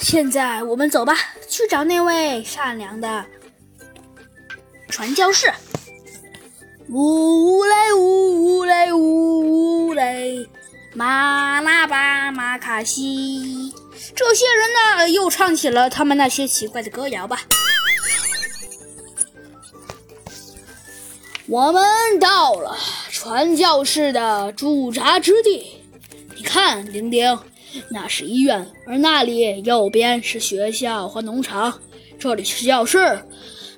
现在我们走吧，去找那位善良的传教士。呜嘞呜嘞呜嘞，马拉巴马卡西。这些人呢，又唱起了他们那些奇怪的歌谣吧。我们到了传教士的驻扎之地。你看，丁丁，那是医院，而那里右边是学校和农场，这里是教室，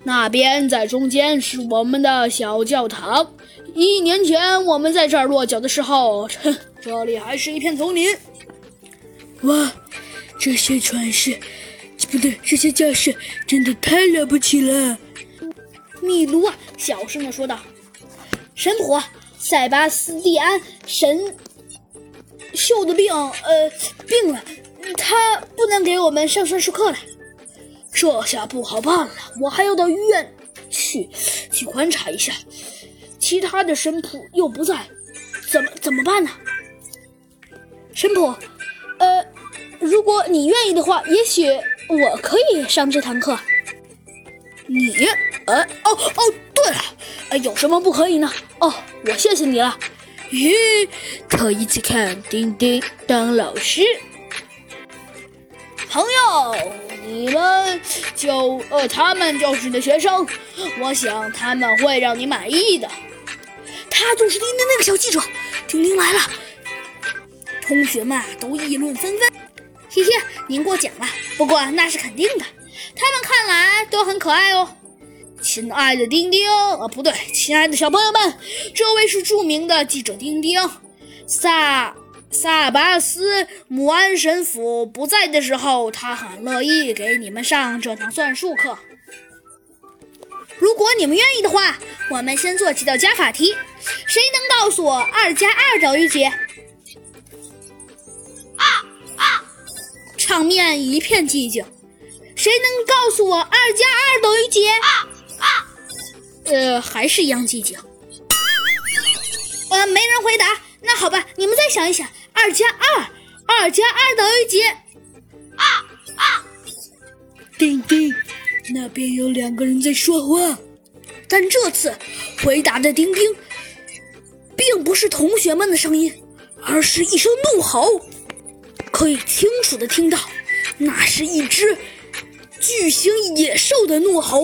那边在中间是我们的小教堂。一年前我们在这儿落脚的时候，这里还是一片丛林。哇，这些传世，不对，这些教室真的太了不起了。米卢啊，小声的说道：“神婆塞巴斯蒂安神秀的病，呃，病了，他不能给我们上算术课了。这下不好办了，我还要到医院去去观察一下。其他的神婆又不在，怎么怎么办呢？神婆，呃，如果你愿意的话，也许我可以上这堂课。你，呃，哦哦，对了，呃，有什么不可以呢？哦，我谢谢你了。咦，头一次看丁丁当老师，朋友，你们就呃，他们就是你的学生，我想他们会让你满意的。他就是丁丁那个小记者，丁丁来了，同学们都议论纷纷。嘿嘿，您过奖了，不过那是肯定的，他们看来都很可爱哦。亲爱的丁丁，啊，不对，亲爱的小朋友们，这位是著名的记者丁丁。萨萨巴斯姆安神父不在的时候，他很乐意给你们上这堂算术课。如果你们愿意的话，我们先做几道加法题。谁能告诉我二加二等于几？啊啊！场面一片寂静。谁能告诉我二加二等于几？啊！呃，还是一样寂静。呃，没人回答。那好吧，你们再想一想，二加二，二加二等于几？啊啊！丁丁，那边有两个人在说话，但这次回答的丁丁，并不是同学们的声音，而是一声怒吼，可以清楚的听到，那是一只巨型野兽的怒吼。